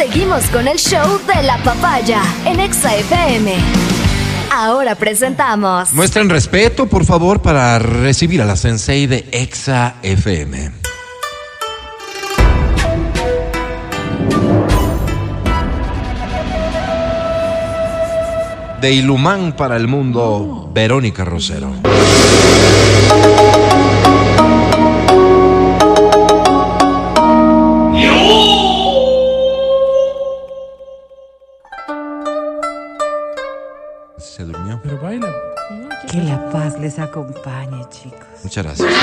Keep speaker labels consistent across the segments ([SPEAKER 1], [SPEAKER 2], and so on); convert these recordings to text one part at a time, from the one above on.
[SPEAKER 1] Seguimos con el show de la papaya en Exa FM. Ahora presentamos.
[SPEAKER 2] Muestren respeto, por favor, para recibir a la sensei de Exa FM. De Ilumán para el mundo, Verónica Rosero. Se durmió.
[SPEAKER 3] Pero baila.
[SPEAKER 4] Que la paz les acompañe, chicos.
[SPEAKER 2] Muchas gracias. Sí,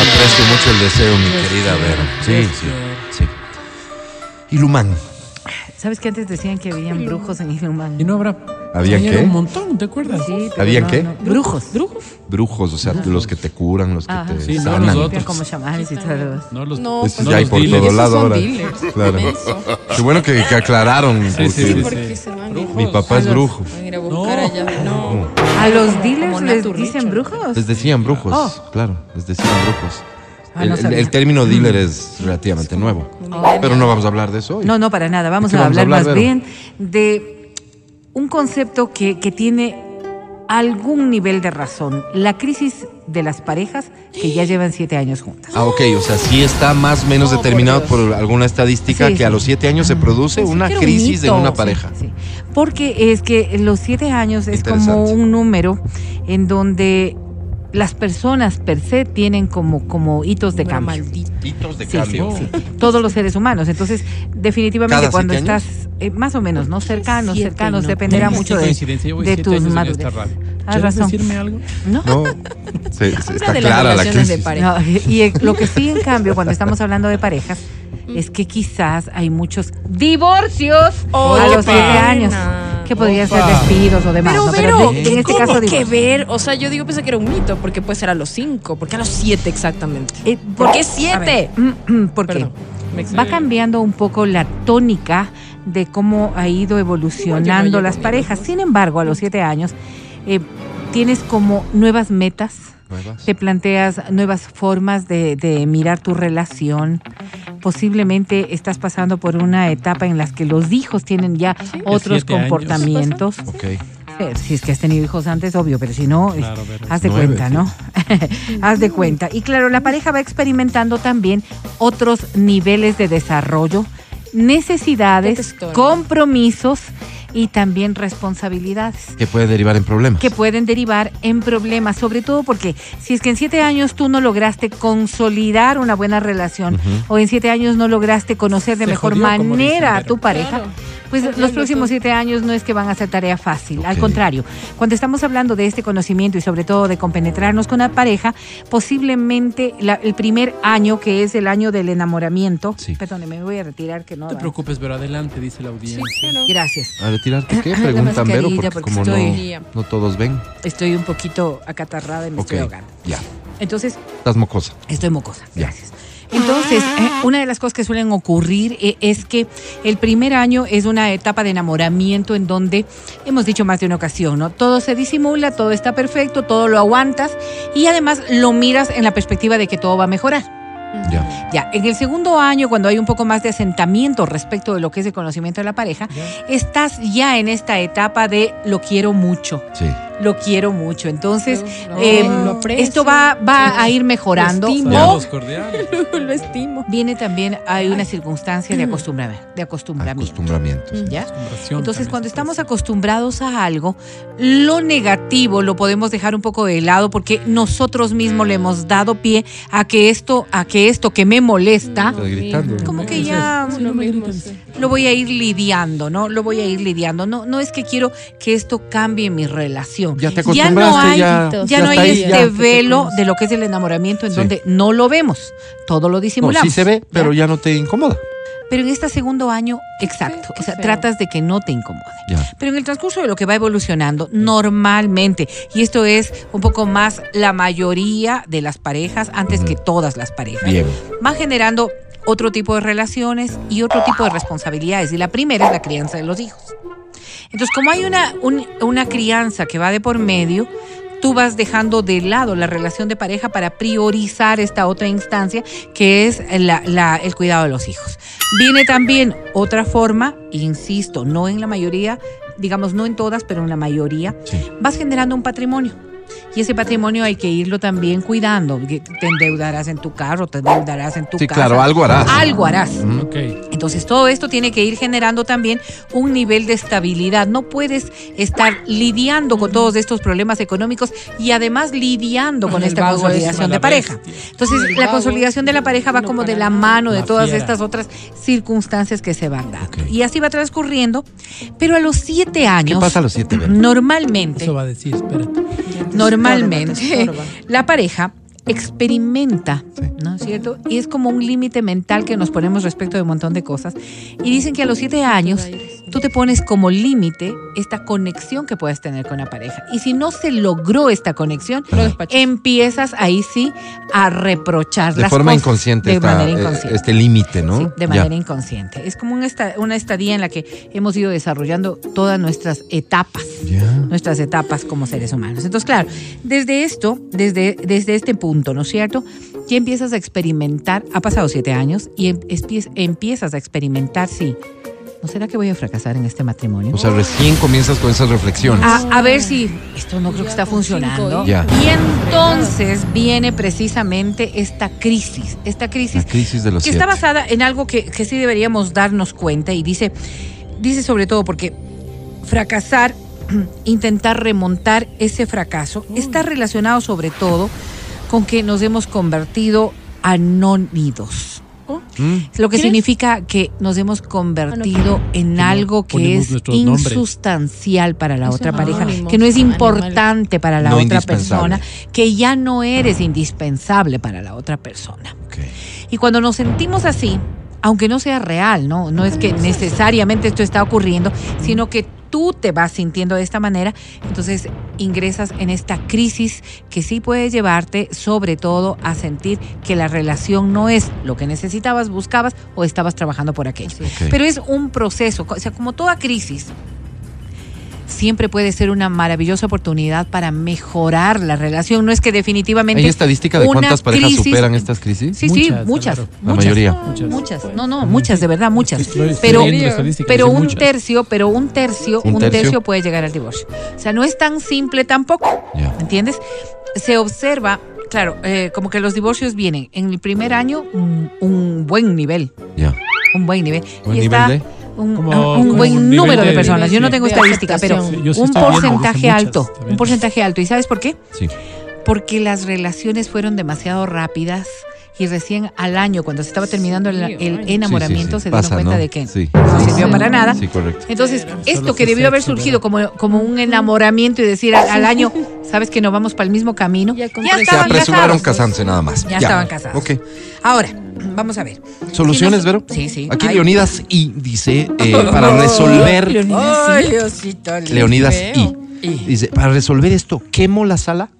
[SPEAKER 2] aprecio mucho el deseo, mi querida Vero. Sí, sí, sí. Ilumán.
[SPEAKER 4] ¿Sabes que antes decían que habían brujos en Ilumán?
[SPEAKER 3] Y no habrá.
[SPEAKER 2] ¿Habían
[SPEAKER 3] Ayer
[SPEAKER 2] qué?
[SPEAKER 3] un montón, ¿te acuerdas?
[SPEAKER 4] Sí, pero
[SPEAKER 2] ¿Habían
[SPEAKER 4] no,
[SPEAKER 2] qué?
[SPEAKER 4] no. Brujos.
[SPEAKER 3] ¿Brujos?
[SPEAKER 2] Brujos, o sea, los que te curan, los que
[SPEAKER 4] Ajá.
[SPEAKER 2] te
[SPEAKER 3] Sí, no,
[SPEAKER 2] sanan.
[SPEAKER 3] los otros.
[SPEAKER 4] como chamanes y todo.
[SPEAKER 3] No, los.
[SPEAKER 5] No, pues
[SPEAKER 2] ya hay
[SPEAKER 3] los
[SPEAKER 2] por
[SPEAKER 3] dealers.
[SPEAKER 2] todo lado ahora.
[SPEAKER 5] dealers.
[SPEAKER 2] Claro. Qué bueno que, que aclararon.
[SPEAKER 3] Sí,
[SPEAKER 2] porque
[SPEAKER 3] sí, sí,
[SPEAKER 5] porque
[SPEAKER 3] sí.
[SPEAKER 5] se
[SPEAKER 2] Mi papá es brujo.
[SPEAKER 5] Van a ir a buscar
[SPEAKER 3] No.
[SPEAKER 5] allá. No.
[SPEAKER 4] ¿A los dealers les dicen brujos?
[SPEAKER 2] Les decían brujos,
[SPEAKER 4] Oh.
[SPEAKER 2] claro, les decían brujos.
[SPEAKER 4] Ah,
[SPEAKER 2] el,
[SPEAKER 4] no
[SPEAKER 2] el-
[SPEAKER 4] sabía.
[SPEAKER 2] el término dealer es relativamente nuevo. Pero no vamos a hablar de eso hoy.
[SPEAKER 4] No, no, para nada. Vamos
[SPEAKER 2] ¿De
[SPEAKER 4] a
[SPEAKER 2] qué vamos a
[SPEAKER 4] hablar,
[SPEAKER 2] hablar,
[SPEAKER 4] más
[SPEAKER 2] Vero?
[SPEAKER 4] bien de un concepto que, que tiene algún nivel de razón. La crisis de las parejas que ya llevan siete años juntas.
[SPEAKER 2] Ah, ok, o sea, sí está más o menos
[SPEAKER 5] No,
[SPEAKER 2] determinado
[SPEAKER 5] por
[SPEAKER 2] alguna estadística
[SPEAKER 4] Sí,
[SPEAKER 2] que
[SPEAKER 4] sí.
[SPEAKER 2] a los siete años se produce una
[SPEAKER 5] era un
[SPEAKER 2] crisis en una pareja.
[SPEAKER 4] Sí, porque es que los siete años es como un número en donde las personas per se tienen como, como hitos de cambio.
[SPEAKER 5] maldito.
[SPEAKER 2] Hitos de
[SPEAKER 4] Sí,
[SPEAKER 2] cambio.
[SPEAKER 4] sí, sí. Todos los seres humanos. Entonces, definitivamente
[SPEAKER 2] ¿Cada
[SPEAKER 4] cuando estás, eh, más o menos, ¿no? Cercanos,
[SPEAKER 5] Siete,
[SPEAKER 4] cercanos,
[SPEAKER 5] no.
[SPEAKER 4] dependerá mucho de, de tus madurez.
[SPEAKER 3] ¿Quieres
[SPEAKER 4] razón.
[SPEAKER 3] decirme algo?
[SPEAKER 4] ¿No?
[SPEAKER 2] No, se- se-
[SPEAKER 5] Habla
[SPEAKER 2] está
[SPEAKER 5] de las
[SPEAKER 2] la
[SPEAKER 5] relaciones de pareja.
[SPEAKER 4] No, y eh, lo que sí, en cambio, cuando estamos hablando de parejas, es que quizás hay muchos divorcios
[SPEAKER 5] Oh,
[SPEAKER 4] a
[SPEAKER 5] qué
[SPEAKER 4] los siete años, que podrían ser despidos o demás.
[SPEAKER 5] Pero,
[SPEAKER 4] ¿no?
[SPEAKER 5] pero, ¿qué
[SPEAKER 4] en este caso,
[SPEAKER 5] que ver? O sea, yo digo, pensé que era un mito, porque puede ser a los cinco, porque a los siete exactamente.
[SPEAKER 4] Eh,
[SPEAKER 5] ¿Por qué siete?
[SPEAKER 4] ver, ¿Por qué?
[SPEAKER 5] Perdón. me
[SPEAKER 4] Va cambiando un poco la tónica de cómo ha ido evolucionando las parejas. Sin embargo, a los siete años eh, tienes como nuevas metas,
[SPEAKER 2] Nuevas.
[SPEAKER 4] te planteas nuevas formas de, de mirar tu relación. Posiblemente estás pasando por una etapa en la que los hijos tienen ya otros comportamientos. Si es que has tenido hijos antes, obvio, pero si no,
[SPEAKER 3] Claro,
[SPEAKER 4] haz de
[SPEAKER 2] Nueve,
[SPEAKER 4] cuenta, ¿no? haz de cuenta. Y claro, la pareja va experimentando también otros niveles de desarrollo, necesidades, compromisos y también responsabilidades
[SPEAKER 2] Que puede derivar en problemas.
[SPEAKER 4] que pueden derivar en problemas, sobre todo porque si es que en siete años tú no lograste consolidar una buena relación o en siete años no lograste conocer de
[SPEAKER 3] Se
[SPEAKER 4] mejor
[SPEAKER 3] jodió,
[SPEAKER 4] manera a tu pareja,
[SPEAKER 5] Claro.
[SPEAKER 4] Pues los próximos siete años no es que van a ser tarea fácil, al contrario, cuando estamos hablando de este conocimiento y sobre todo de compenetrarnos con la pareja, posiblemente la- el primer año, que es el año del enamoramiento,
[SPEAKER 2] Sí.
[SPEAKER 4] perdóneme, me voy a retirar que no.
[SPEAKER 3] No te preocupes, pero adelante, dice la audiencia.
[SPEAKER 5] Claro.
[SPEAKER 4] Gracias.
[SPEAKER 2] ¿A retirarte qué? Preguntan, Vero, porque
[SPEAKER 4] porque
[SPEAKER 2] como
[SPEAKER 5] estoy-
[SPEAKER 2] no, no todos ven.
[SPEAKER 4] Estoy un poquito acatarrada y me
[SPEAKER 2] Ok,
[SPEAKER 4] estoy ahogando.
[SPEAKER 2] ya.
[SPEAKER 4] Entonces,
[SPEAKER 2] Estás mocosa.
[SPEAKER 4] Estoy mocosa,
[SPEAKER 2] Ya.
[SPEAKER 4] gracias. Entonces, eh, una de las cosas que suelen ocurrir eh, es que el primer año es una etapa de enamoramiento en donde hemos dicho más de una ocasión, ¿no? Todo se disimula, todo está perfecto, todo lo aguantas y además lo miras en la perspectiva de que todo va a mejorar.
[SPEAKER 2] Ya.
[SPEAKER 4] Ya, en el segundo año, cuando hay un poco más de asentamiento respecto de lo que es el conocimiento de la pareja, estás ya en esta etapa de lo quiero mucho,
[SPEAKER 2] Sí.
[SPEAKER 4] Lo quiero mucho. Entonces, eh,
[SPEAKER 5] lo
[SPEAKER 4] esto va, va
[SPEAKER 5] Sí.
[SPEAKER 4] a ir mejorando.
[SPEAKER 5] Lo estimo. Lo
[SPEAKER 4] viene también, hay una circunstancia de, acostumbramiento, de acostumbramiento. Entonces, cuando estamos acostumbrados a algo, lo negativo lo podemos dejar un poco de lado porque nosotros mismos le hemos dado pie a que esto, a que esto que me molesta,
[SPEAKER 2] gritando.
[SPEAKER 4] como que ya
[SPEAKER 5] Sí, lo mismo,
[SPEAKER 4] lo voy a ir lidiando, ¿no? Lo voy a ir lidiando. No, no es que quiero que esto cambie mi relación.
[SPEAKER 2] Ya te
[SPEAKER 4] no
[SPEAKER 2] acostumbraste,
[SPEAKER 4] hay,
[SPEAKER 2] ya-
[SPEAKER 4] ya
[SPEAKER 2] ya
[SPEAKER 4] no hay
[SPEAKER 2] ahí,
[SPEAKER 4] este
[SPEAKER 2] ya.
[SPEAKER 4] velo de lo que es el enamoramiento en
[SPEAKER 2] Sí.
[SPEAKER 4] donde no lo vemos, todo lo
[SPEAKER 2] No,
[SPEAKER 4] disimulamos.
[SPEAKER 2] sí se ve, pero ya no te incomoda.
[SPEAKER 4] Pero en este segundo año, exacto. o sea,
[SPEAKER 5] feo.
[SPEAKER 4] tratas de que no te incomode.
[SPEAKER 2] Ya.
[SPEAKER 4] Pero en el transcurso de lo que va evolucionando, normalmente, y esto es un poco más la mayoría de las parejas, antes que todas las parejas,
[SPEAKER 2] Bien.
[SPEAKER 4] van generando otro tipo de relaciones y otro tipo de responsabilidades. Y la primera es la crianza de los hijos. Entonces, como hay una, un- una crianza que va de por medio, tú vas dejando de lado la relación de pareja para priorizar esta otra instancia que es la- la- el cuidado de los hijos. Viene también otra forma, insisto, no en la mayoría, digamos no en todas, pero en la mayoría,
[SPEAKER 2] Sí.
[SPEAKER 4] vas generando un patrimonio. Y ese patrimonio hay que irlo también cuidando. Te endeudarás en tu carro, te endeudarás en tu
[SPEAKER 2] Sí,
[SPEAKER 4] casa.
[SPEAKER 2] claro, algo harás.
[SPEAKER 4] Algo harás.
[SPEAKER 2] Ujú.
[SPEAKER 3] Ok.
[SPEAKER 4] Entonces todo esto tiene que ir generando también un nivel de estabilidad. No puedes estar lidiando con todos estos problemas económicos y además lidiando con
[SPEAKER 5] El
[SPEAKER 4] esta
[SPEAKER 5] es
[SPEAKER 4] consolidación
[SPEAKER 3] mala
[SPEAKER 4] de pareja. Entonces
[SPEAKER 5] El
[SPEAKER 4] la consolidación de la pareja va como de la mano de todas
[SPEAKER 3] fiera.
[SPEAKER 4] estas otras circunstancias que se van dando. Y así va transcurriendo. Pero a los siete
[SPEAKER 2] ¿Qué
[SPEAKER 4] años,
[SPEAKER 2] pasa a los siete? Vero?
[SPEAKER 4] normalmente,
[SPEAKER 3] Eso va a decir, espérate.
[SPEAKER 4] Normalmente
[SPEAKER 5] Te estorba.
[SPEAKER 4] la pareja experimenta,
[SPEAKER 2] Sí.
[SPEAKER 4] ¿no es cierto? Y es como un límite mental que nos ponemos respecto de un montón de cosas. Y dicen que a los siete años tú te pones como límite esta conexión que puedes tener con la pareja. Y si no se logró esta conexión, empiezas ahí sí a reprochar
[SPEAKER 2] De
[SPEAKER 4] las
[SPEAKER 2] forma
[SPEAKER 4] cosas.
[SPEAKER 2] inconsciente,
[SPEAKER 4] De
[SPEAKER 2] esta-
[SPEAKER 4] manera
[SPEAKER 2] eh,
[SPEAKER 4] inconsciente.
[SPEAKER 2] este límite, ¿no?
[SPEAKER 4] Sí, de
[SPEAKER 2] Ya.
[SPEAKER 4] manera inconsciente. Es como un esta- una estadía en la que hemos ido desarrollando todas nuestras etapas
[SPEAKER 2] Ya.
[SPEAKER 4] nuestras etapas como seres humanos. Entonces, claro, desde esto, desde, desde este punto, ¿no es cierto? Ya empiezas a experimentar, ha pasado siete años, y em- empiezas a experimentar, sí, ¿no será que voy a fracasar en este matrimonio?
[SPEAKER 2] O sea, recién comienzas con esas reflexiones.
[SPEAKER 4] a, a ver si esto no creo que está funcionando.
[SPEAKER 2] Ya.
[SPEAKER 4] Y entonces viene precisamente esta crisis, esta crisis
[SPEAKER 2] La crisis de los
[SPEAKER 4] que
[SPEAKER 2] siete.
[SPEAKER 4] está basada en algo que, que sí deberíamos darnos cuenta y dice, dice sobre todo porque fracasar, intentar remontar ese fracaso, está relacionado sobre todo con que nos hemos convertido anónidos.
[SPEAKER 2] Mm.
[SPEAKER 4] Lo que significa que nos hemos convertido en algo que es
[SPEAKER 3] nombres.
[SPEAKER 4] insustancial para la otra pareja, que no es importante para la
[SPEAKER 2] No
[SPEAKER 4] otra persona, que ya no eres indispensable para la otra persona. Y cuando nos sentimos así, aunque no sea real, ¿no? No es que necesariamente esto está ocurriendo, sino que tú te vas sintiendo de esta manera, entonces ingresas en esta crisis que sí puede llevarte sobre todo a sentir que la relación no es lo que necesitabas, buscabas o estabas trabajando por aquello. Pero es un proceso, o sea, como toda crisis, siempre puede ser una maravillosa oportunidad para mejorar la relación. No es que definitivamente...
[SPEAKER 2] ¿Hay estadística de cuántas parejas
[SPEAKER 4] crisis-
[SPEAKER 2] superan estas crisis?
[SPEAKER 4] Sí, sí,
[SPEAKER 3] Muchas,
[SPEAKER 4] muchas.
[SPEAKER 3] claro.
[SPEAKER 2] La
[SPEAKER 4] muchas.
[SPEAKER 2] mayoría.
[SPEAKER 3] Muchas.
[SPEAKER 4] Muchas. No, no, muchas, de verdad, muchas. Pero, pero un tercio, pero un tercio,
[SPEAKER 2] ¿Un tercio?
[SPEAKER 4] puede llegar al divorcio. O sea, no es tan simple tampoco. ¿Me entiendes? Se observa, claro, eh, como que los divorcios vienen en el primer año un, un buen nivel,
[SPEAKER 2] Ya.
[SPEAKER 4] un buen nivel.
[SPEAKER 2] ¿Buen
[SPEAKER 4] y
[SPEAKER 2] nivel
[SPEAKER 4] está
[SPEAKER 2] de?
[SPEAKER 4] Un,
[SPEAKER 3] Como-
[SPEAKER 4] un
[SPEAKER 3] como
[SPEAKER 4] buen
[SPEAKER 3] un
[SPEAKER 4] número de,
[SPEAKER 3] de-
[SPEAKER 4] personas. Yo no tengo estadística, pero.
[SPEAKER 3] Sí, sí
[SPEAKER 4] un
[SPEAKER 3] viendo,
[SPEAKER 4] porcentaje
[SPEAKER 3] muchas,
[SPEAKER 4] alto, un porcentaje alto. ¿Y sabes por qué?
[SPEAKER 2] Sí.
[SPEAKER 4] Porque las relaciones fueron demasiado rápidas y recién al año, cuando se estaba terminando el, el enamoramiento,
[SPEAKER 2] Sí, sí, sí.
[SPEAKER 4] se dieron
[SPEAKER 2] Pasa,
[SPEAKER 4] cuenta
[SPEAKER 2] ¿no?
[SPEAKER 4] de que
[SPEAKER 2] Sí.
[SPEAKER 4] no sirvió para nada.
[SPEAKER 2] Sí, correcto.
[SPEAKER 4] Entonces, esto que debió haber surgido como, como un enamoramiento y decir al, al año, sabes que no vamos para el mismo camino,
[SPEAKER 5] Ya
[SPEAKER 4] ya,
[SPEAKER 5] con
[SPEAKER 2] Se
[SPEAKER 4] estaban
[SPEAKER 2] apresuraron
[SPEAKER 4] casados.
[SPEAKER 2] casándose nada más.
[SPEAKER 4] Ya estaban casados.
[SPEAKER 2] Ok.
[SPEAKER 4] Ahora, vamos a ver.
[SPEAKER 2] ¿Soluciones,
[SPEAKER 4] Si no-
[SPEAKER 2] Vero?
[SPEAKER 4] Sí, sí.
[SPEAKER 2] Aquí Leonidas I dice, eh, para resolver...
[SPEAKER 4] Ay, Diosito
[SPEAKER 2] Leonidas. I. Dice, para resolver esto, ¿quemo la sala?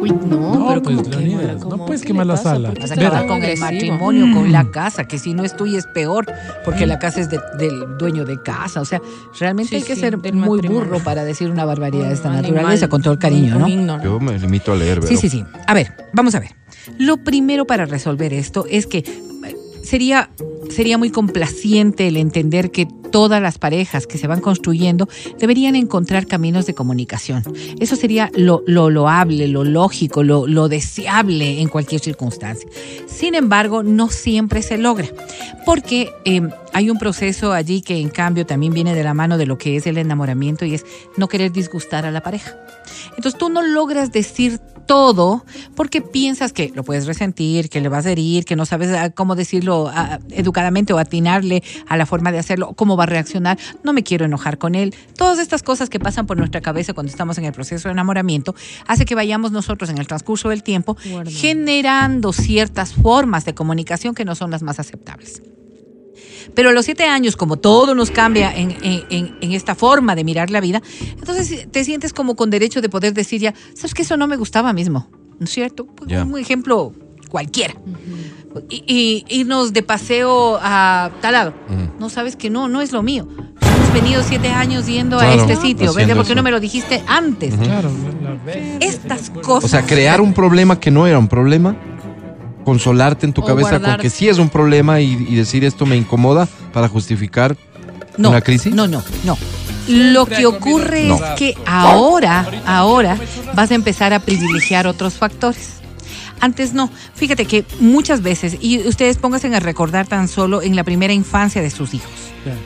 [SPEAKER 5] Uy, no,
[SPEAKER 3] No,
[SPEAKER 5] pero
[SPEAKER 3] pues,
[SPEAKER 5] como
[SPEAKER 3] Leonidas,
[SPEAKER 5] ¿cómo?
[SPEAKER 3] no puedes
[SPEAKER 5] ¿Qué
[SPEAKER 3] quemar la sala.
[SPEAKER 5] ¿Por qué
[SPEAKER 4] Vas a acabar con el matrimonio, con la casa, que si no es tuya es peor, porque la casa es de- del dueño de casa. O sea, realmente
[SPEAKER 5] Sí,
[SPEAKER 4] hay que
[SPEAKER 5] sí,
[SPEAKER 4] ser muy
[SPEAKER 5] matrimonio.
[SPEAKER 4] burro para decir una barbaridad de esta
[SPEAKER 5] Animal,
[SPEAKER 4] naturaleza, con todo el cariño, ¿no?
[SPEAKER 2] Yo me limito a leer, Vero.
[SPEAKER 4] Sí, sí, sí. A ver, vamos a ver. Lo primero para resolver esto es que eh, sería, sería muy complaciente el entender que todas las parejas que se van construyendo deberían encontrar caminos de comunicación. Eso sería lo, lo loable, lo lógico, lo, lo deseable en cualquier circunstancia. Sin embargo, no siempre se logra, porque eh, hay un proceso allí que en cambio también viene de la mano de lo que es el enamoramiento y es no querer disgustar a la pareja. Entonces tú no logras decir todo porque piensas que lo puedes resentir, que le vas a herir, que no sabes ah, cómo decirlo ah, educadamente o atinarle a la forma de hacerlo, cómo va a reaccionar, no me quiero enojar con él. Todas estas cosas que pasan por nuestra cabeza cuando estamos en el proceso de enamoramiento hace que vayamos nosotros en el transcurso del tiempo generando ciertas formas de comunicación que no son las más aceptables. Pero a los siete años, como todo nos cambia en, en- en- esta forma de mirar la vida, entonces te sientes como con derecho de poder decir ya, sabes que eso no me gustaba mismo, ¿no es cierto? Pues,
[SPEAKER 2] Ya.
[SPEAKER 4] Un ejemplo cualquiera. y, y irnos de paseo a tal lado.
[SPEAKER 2] Ujú.
[SPEAKER 4] No sabes que no, no es lo mío. Somos venido siete años yendo
[SPEAKER 2] Claro,
[SPEAKER 4] a este sitio? ¿Verdad? ¿Por qué no me lo dijiste antes?
[SPEAKER 3] Claro, la, la vez.
[SPEAKER 4] Estas cosas.
[SPEAKER 2] O sea, crear un problema que no era un problema, consolarte en tu
[SPEAKER 5] O
[SPEAKER 2] cabeza con que sí es un problema y, y decir esto me incomoda para justificar
[SPEAKER 4] no,
[SPEAKER 2] una crisis.
[SPEAKER 4] No, no, no. Lo que ocurre
[SPEAKER 2] No.
[SPEAKER 4] es que ahora, ahora vas a empezar a privilegiar otros factores. Antes no. Fíjate que muchas veces, y ustedes pónganse a recordar tan solo en la primera infancia de sus hijos,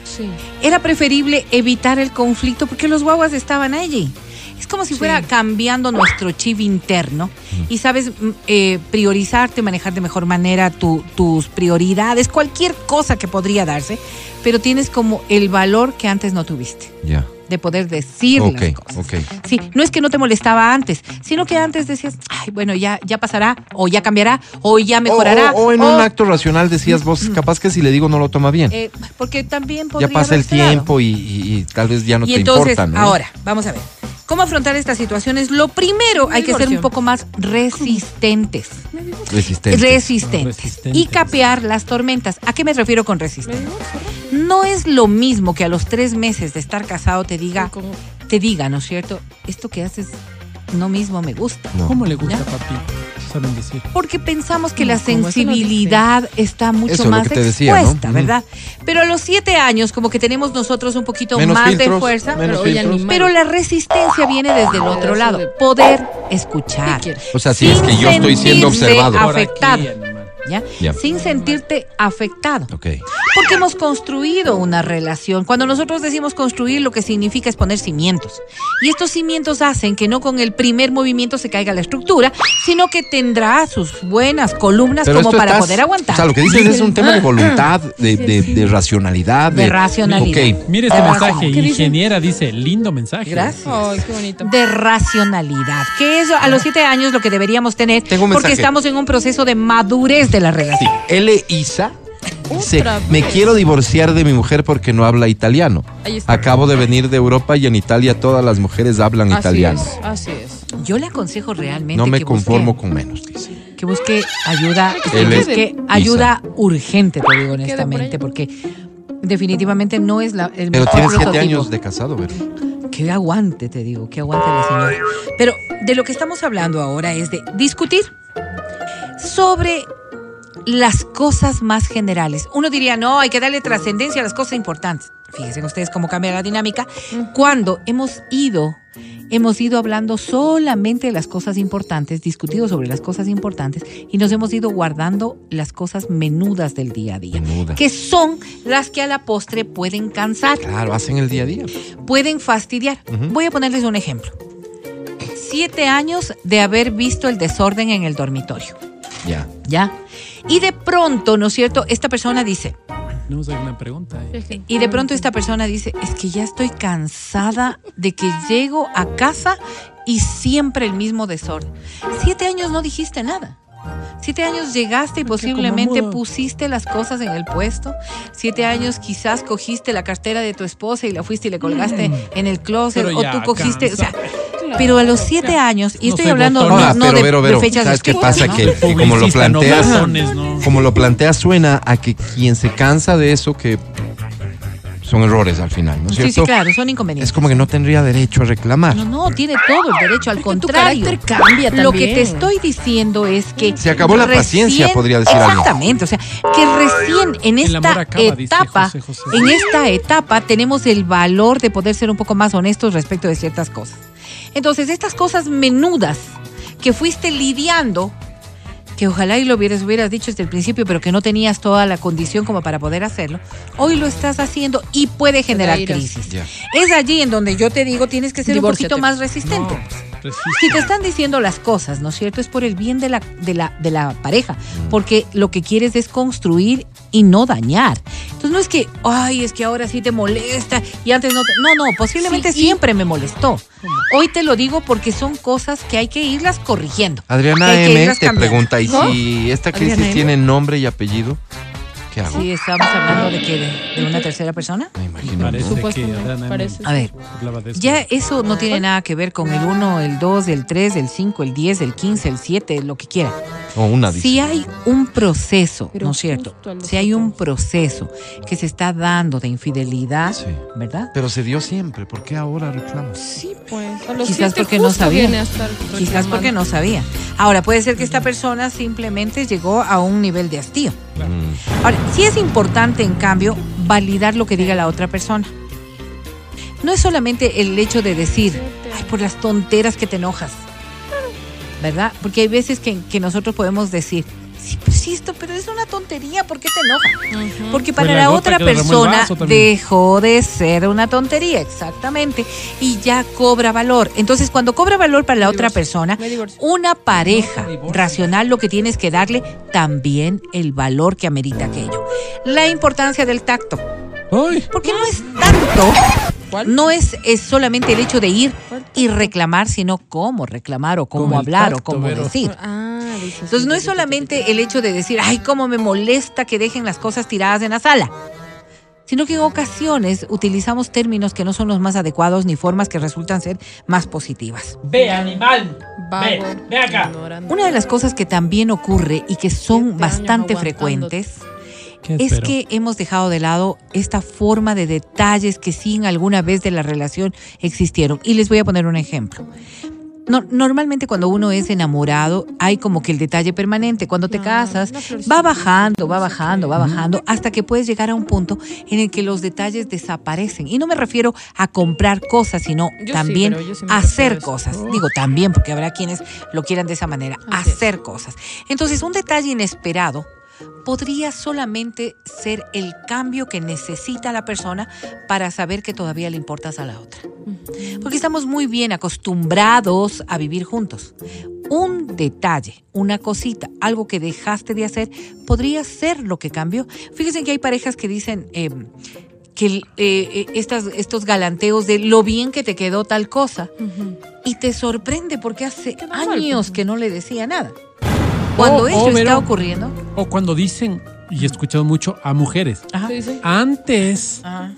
[SPEAKER 5] Sí.
[SPEAKER 4] era preferible evitar el conflicto porque los guaguas estaban allí. Es como si fuera cambiando nuestro chip interno y sabes mm, eh, priorizarte, manejar de mejor manera tu- tus prioridades, cualquier cosa que podría darse, pero tienes como el valor que antes no tuviste,
[SPEAKER 2] Ya.
[SPEAKER 4] de poder decir
[SPEAKER 2] Ok,
[SPEAKER 4] las cosas. Sí, no es que no te molestaba antes, sino que antes decías, ay, bueno, ya, ya pasará, o ya cambiará, o ya mejorará.
[SPEAKER 2] O, o en un acto racional decías vos, capaz que si le digo no lo toma bien.
[SPEAKER 4] eh, porque también
[SPEAKER 2] ya
[SPEAKER 4] podría
[SPEAKER 2] pasa el
[SPEAKER 4] dado.
[SPEAKER 2] tiempo y, y- y tal vez ya no
[SPEAKER 4] y
[SPEAKER 2] te
[SPEAKER 4] entonces,
[SPEAKER 2] importa, ¿no?
[SPEAKER 4] ahora, vamos a ver. ¿Cómo afrontar estas situaciones? Lo primero, hay que ser un poco más resistentes.
[SPEAKER 2] Resistente.
[SPEAKER 4] Resistentes.
[SPEAKER 3] Resistentes.
[SPEAKER 4] Y capear las tormentas. ¿A qué me refiero con resistente? No es lo mismo que a los tres meses de estar casado te diga, te diga, ¿no es cierto? Esto que haces no mismo me gusta.
[SPEAKER 2] No.
[SPEAKER 3] ¿Cómo le gusta,
[SPEAKER 4] ¿Ya?
[SPEAKER 3] papi? Saben decir.
[SPEAKER 4] Porque pensamos que
[SPEAKER 5] No,
[SPEAKER 4] la sensibilidad está mucho
[SPEAKER 2] Eso,
[SPEAKER 4] más expuesta. ¿verdad? Pero a los siete años, como que tenemos nosotros un poquito
[SPEAKER 2] Menos
[SPEAKER 4] más de fuerza.
[SPEAKER 2] menos
[SPEAKER 5] pero.
[SPEAKER 4] Pero la resistencia viene desde el otro lado.
[SPEAKER 5] de-
[SPEAKER 4] Poder escuchar.
[SPEAKER 2] O sea, si es que yo estoy siendo observado.
[SPEAKER 3] Por aquí,
[SPEAKER 4] afectado. Sin sentirte afectado. Porque hemos construido una relación. Cuando nosotros decimos construir, lo que significa es poner cimientos. Y estos cimientos hacen que no con el primer movimiento se caiga la estructura, sino que tendrá sus buenas columnas como para
[SPEAKER 2] estás-
[SPEAKER 4] poder aguantar.
[SPEAKER 2] O sea, lo que dices es un tema de voluntad, de, de- de racionalidad.
[SPEAKER 4] De racionalidad.
[SPEAKER 2] Ok.
[SPEAKER 3] Mire este
[SPEAKER 4] De
[SPEAKER 3] mensaje. Ingeniera dice, lindo mensaje.
[SPEAKER 4] Gracias.
[SPEAKER 5] Ay, qué bonito.
[SPEAKER 4] de racionalidad, que es a los siete años lo que deberíamos tener,
[SPEAKER 2] Tengo un
[SPEAKER 4] porque estamos en un proceso de madurez de la
[SPEAKER 2] Sí.
[SPEAKER 4] relación.
[SPEAKER 2] L. Isa dice,
[SPEAKER 5] Otra
[SPEAKER 2] me
[SPEAKER 5] vez.
[SPEAKER 2] quiero divorciar de mi mujer porque no habla italiano.
[SPEAKER 5] Ahí está.
[SPEAKER 2] Acabo de venir de Europa y en Italia todas las mujeres hablan
[SPEAKER 5] Así
[SPEAKER 2] italiano.
[SPEAKER 5] es, así es.
[SPEAKER 4] Yo le aconsejo realmente
[SPEAKER 2] No me
[SPEAKER 4] que
[SPEAKER 2] conformo
[SPEAKER 4] busque,
[SPEAKER 2] con menos, dice.
[SPEAKER 4] que busque ayuda, que
[SPEAKER 2] Él es
[SPEAKER 4] busque
[SPEAKER 2] Isa.
[SPEAKER 4] ayuda urgente, te digo honestamente, porque definitivamente no es la, el
[SPEAKER 2] Pero
[SPEAKER 4] mejor
[SPEAKER 2] tiene siete
[SPEAKER 4] prototipo.
[SPEAKER 2] años de casado, ¿verdad?
[SPEAKER 4] Que aguante, te digo, que aguante la señora. Pero de lo que estamos hablando ahora es de discutir sobre las cosas más generales. Uno diría, no, hay que darle trascendencia a las cosas importantes. Fíjense ustedes cómo cambia la dinámica. Cuando hemos ido, hemos ido hablando solamente de las cosas importantes, discutido sobre las cosas importantes y nos hemos ido guardando las cosas menudas del día a día,
[SPEAKER 2] Menudas.
[SPEAKER 4] que son las que a la postre pueden cansar
[SPEAKER 2] Claro, hacen el día a día.
[SPEAKER 4] pueden fastidiar. Voy a ponerles un ejemplo. Siete años de haber visto el desorden en el dormitorio,
[SPEAKER 2] Ya.
[SPEAKER 4] ¿ya? Y de pronto, ¿no es cierto? Esta persona dice,
[SPEAKER 3] Tenemos alguna pregunta. eh.
[SPEAKER 4] y de pronto esta persona dice, es que ya estoy cansada de que llego a casa y siempre el mismo desorden. Siete años no dijiste nada. Siete años llegaste y posiblemente pusiste las cosas en el puesto. Siete años quizás cogiste la cartera de tu esposa y la fuiste y le colgaste en el closet.
[SPEAKER 3] Pero
[SPEAKER 4] o
[SPEAKER 3] ya,
[SPEAKER 4] tú cogiste, o sea. Pero a los siete años, y
[SPEAKER 3] No
[SPEAKER 4] estoy hablando no, no
[SPEAKER 2] pero,
[SPEAKER 4] de,
[SPEAKER 2] pero,
[SPEAKER 4] de
[SPEAKER 2] pero,
[SPEAKER 4] fechas
[SPEAKER 2] ¿sabes qué pasa?
[SPEAKER 4] ¿no?
[SPEAKER 2] Que, que como lo planteas, como lo planteas suena a que quien se cansa de eso que son errores al final, ¿no es
[SPEAKER 4] Sí,
[SPEAKER 2] cierto?
[SPEAKER 4] sí, claro, son inconvenientes.
[SPEAKER 2] Es como que no tendría derecho a reclamar.
[SPEAKER 4] No, no, tiene todo el derecho, al
[SPEAKER 5] tu
[SPEAKER 4] contrario.
[SPEAKER 5] carácter cambia
[SPEAKER 4] Lo que
[SPEAKER 5] también.
[SPEAKER 4] te estoy diciendo es que.
[SPEAKER 2] Se acabó la paciencia, podría decir.
[SPEAKER 4] Exactamente, o sea, que recién en esta
[SPEAKER 3] acaba,
[SPEAKER 4] etapa,
[SPEAKER 3] José José.
[SPEAKER 4] en esta etapa, tenemos el valor de poder ser un poco más honestos respecto de ciertas cosas. Entonces, estas cosas menudas que fuiste lidiando, que ojalá y lo hubieras, hubieras dicho desde el principio, pero que no tenías toda la condición como para poder hacerlo, hoy lo estás haciendo y puede generar crisis. Es allí en donde yo te digo, tienes que ser
[SPEAKER 5] Divórciate.
[SPEAKER 4] un poquito más resistente.
[SPEAKER 3] No.
[SPEAKER 4] Si te están diciendo las cosas, ¿no es cierto? Es por el bien de la, de la, de la pareja, porque lo que quieres es construir y no dañar. Entonces no es que, ay, es que ahora sí te molesta y antes no te... No, no, posiblemente
[SPEAKER 5] Sí, y-
[SPEAKER 4] siempre me molestó. Hoy te lo digo porque son cosas que hay que irlas corrigiendo.
[SPEAKER 2] Adriana
[SPEAKER 4] Que hay que
[SPEAKER 2] M
[SPEAKER 4] irlas
[SPEAKER 2] te
[SPEAKER 4] cambiando.
[SPEAKER 2] pregunta, ¿y
[SPEAKER 5] ¿No?
[SPEAKER 2] si esta crisis
[SPEAKER 5] Adriana M?
[SPEAKER 2] tiene nombre y apellido? ¿Qué hago?
[SPEAKER 4] Sí, estamos hablando de que de, de una tercera persona.
[SPEAKER 2] Me imagino.
[SPEAKER 3] Parece
[SPEAKER 2] ¿no?
[SPEAKER 3] que
[SPEAKER 5] Supuestamente,
[SPEAKER 3] Adriana
[SPEAKER 5] parece.
[SPEAKER 4] A ver, ya eso no tiene nada que ver con el 1, el 2, el 3, el 5, el 10, el 15, el 7, lo que quiera.
[SPEAKER 2] O una
[SPEAKER 4] Si hay un proceso,
[SPEAKER 5] Pero
[SPEAKER 4] ¿no es cierto? Si hay un proceso que se está dando de infidelidad,
[SPEAKER 2] Sí.
[SPEAKER 4] ¿verdad?
[SPEAKER 2] Pero se dio siempre. ¿Por qué ahora reclamas?
[SPEAKER 5] Sí, pues.
[SPEAKER 4] Quizás porque no sabía. Quizás porque no sabía. Ahora, puede ser que esta persona simplemente llegó a un nivel de hastío. Ahora, sí es importante, en cambio, validar lo que diga la otra persona. No es solamente el hecho de decir, ay, por las tonteras que te enojas. ¿Verdad? Porque hay veces que, que nosotros podemos decir, sí, pues sí, esto, pero es una tontería, ¿por qué te enoja?
[SPEAKER 5] Ujú.
[SPEAKER 4] Porque para
[SPEAKER 3] la
[SPEAKER 4] la otra persona dejó de ser una tontería, exactamente, y ya cobra valor. Entonces, cuando cobra valor para la
[SPEAKER 5] Me
[SPEAKER 4] otra
[SPEAKER 5] divorcio,
[SPEAKER 4] persona, una pareja racional lo que tienes que darle también el valor que amerita aquello. La importancia del tacto,
[SPEAKER 3] ¡Ay!
[SPEAKER 4] porque no es tanto,
[SPEAKER 5] ¿Cuál?
[SPEAKER 4] no es, es solamente el hecho de ir
[SPEAKER 5] ¿Cuál
[SPEAKER 4] y reclamar, sino cómo reclamar o cómo hablar o cómo decir.
[SPEAKER 5] Ah, dices,
[SPEAKER 4] Entonces no es
[SPEAKER 5] sí, sí,
[SPEAKER 4] solamente
[SPEAKER 5] sí,
[SPEAKER 4] el hecho de decir, ay, cómo me molesta que dejen las cosas tiradas en la sala, sino que en ocasiones utilizamos términos que no son los más adecuados ni formas que resultan ser más positivas.
[SPEAKER 6] Ve, animal.
[SPEAKER 5] Vago,
[SPEAKER 6] Ve, ve acá.
[SPEAKER 5] ignorante.
[SPEAKER 4] Una de las cosas que también ocurre y que son
[SPEAKER 5] años
[SPEAKER 4] bastante frecuentes
[SPEAKER 3] ¿Qué
[SPEAKER 4] es
[SPEAKER 3] espero?
[SPEAKER 4] que hemos dejado de lado esta forma de detalles que sí en alguna vez de la relación existieron. Y les voy a poner un ejemplo. No- normalmente cuando uno es enamorado hay como que el detalle permanente. Cuando te
[SPEAKER 5] Claro,
[SPEAKER 4] casas va bajando, va bajando, va bajando, hasta que puedes llegar a un punto en el que los detalles desaparecen. Y no me refiero a comprar cosas, sino
[SPEAKER 5] Yo
[SPEAKER 4] también
[SPEAKER 5] sí
[SPEAKER 4] hacer cosas. Digo también, porque habrá quienes lo quieran de esa manera,
[SPEAKER 5] Así es.
[SPEAKER 4] hacer cosas. Entonces, un detalle inesperado podría solamente ser el cambio que necesita la persona para saber que todavía le importas a la otra. Porque estamos muy bien acostumbrados a vivir juntos. Un detalle, una cosita, algo que dejaste de hacer, podría ser lo que cambió. Fíjense que hay parejas que dicen eh, que eh, eh, estas, estos galanteos de lo bien que te quedó tal cosa y te sorprende porque hace años
[SPEAKER 5] pues.
[SPEAKER 4] que no le decía nada. Cuando
[SPEAKER 3] O-
[SPEAKER 4] eso
[SPEAKER 3] o,
[SPEAKER 4] está ocurriendo,
[SPEAKER 3] O cuando dicen, y he escuchado mucho a mujeres,
[SPEAKER 4] ajá,
[SPEAKER 5] ¿Qué dice?
[SPEAKER 3] antes
[SPEAKER 4] ajá,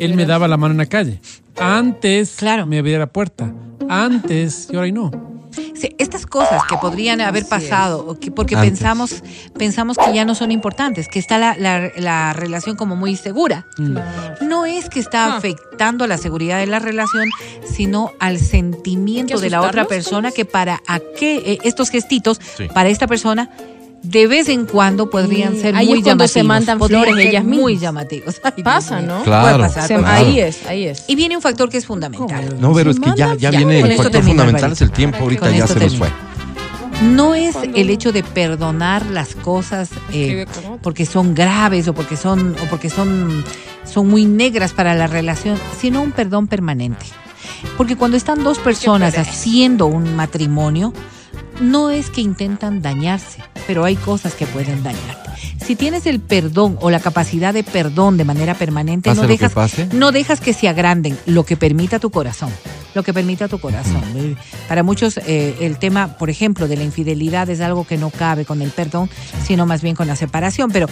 [SPEAKER 3] él me daba la mano en la calle, antes
[SPEAKER 4] Claro.
[SPEAKER 3] me abría la puerta, antes y ahora y no.
[SPEAKER 4] Estas cosas que podrían haber
[SPEAKER 5] Así
[SPEAKER 4] pasado, porque
[SPEAKER 2] Antes.
[SPEAKER 4] pensamos, pensamos que ya no son importantes, que está la, la- la relación como muy segura.
[SPEAKER 5] Claro.
[SPEAKER 4] No es que está
[SPEAKER 5] Ah.
[SPEAKER 4] afectando a la seguridad de la relación, sino al sentimiento
[SPEAKER 5] ¿Hay que
[SPEAKER 4] de la otra persona
[SPEAKER 5] pues?
[SPEAKER 4] que para a qué, eh, estos gestitos,
[SPEAKER 2] Sí.
[SPEAKER 4] para esta persona, de vez en cuando podrían
[SPEAKER 5] Sí,
[SPEAKER 4] ser
[SPEAKER 5] ahí
[SPEAKER 4] muy
[SPEAKER 5] es cuando se
[SPEAKER 4] llamativos.
[SPEAKER 5] mandan flores ellas
[SPEAKER 4] Muy
[SPEAKER 5] mismas.
[SPEAKER 4] llamativos. Ay, Dios
[SPEAKER 5] Pasa. ¿no?
[SPEAKER 2] Claro.
[SPEAKER 4] Puede pasar,
[SPEAKER 5] Se-. Ahí es, ahí es.
[SPEAKER 4] Y viene un factor que es fundamental.
[SPEAKER 2] No, pero es que ya, ya
[SPEAKER 5] Ya,
[SPEAKER 2] viene el factor fundamental, es el tiempo, ahorita ya se nos fue.
[SPEAKER 4] No es el hecho de perdonar las cosas eh, porque son graves o porque son o porque son son muy negras para la relación, sino un perdón permanente. Porque cuando están dos personas haciendo un matrimonio, no es que intentan dañarse, pero hay cosas que pueden dañarte. Si tienes el perdón o la capacidad de perdón de manera permanente,
[SPEAKER 2] Pase
[SPEAKER 4] no
[SPEAKER 2] que
[SPEAKER 4] dejas
[SPEAKER 2] pase.
[SPEAKER 4] no dejas que se agranden, lo que permita tu corazón, lo que permita tu corazón. Eh, Para muchos eh, el tema, por ejemplo, de la infidelidad es algo que no cabe con el perdón, sino más bien con la separación, pero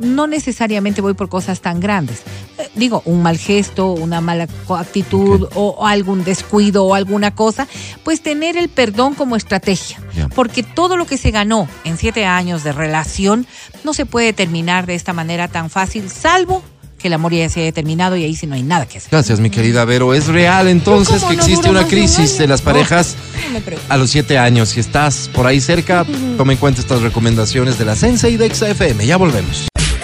[SPEAKER 4] no necesariamente voy por cosas tan grandes. Eh, digo, un mal gesto, una mala actitud o, o algún descuido o alguna cosa, pues tener el perdón como estrategia. Porque todo lo que se ganó en siete años de relación no se puede terminar de esta manera tan fácil, salvo que el amor ya se haya terminado y ahí sí no hay nada que hacer.
[SPEAKER 2] Gracias, mi querida Vero. Es real entonces
[SPEAKER 5] ¿Cómo
[SPEAKER 2] que
[SPEAKER 5] no
[SPEAKER 2] existe una
[SPEAKER 5] de
[SPEAKER 2] crisis de las parejas
[SPEAKER 5] No
[SPEAKER 2] a los siete años. Si estás por ahí cerca, toma en cuenta estas recomendaciones de la Sensei de XFM. Ya volvemos.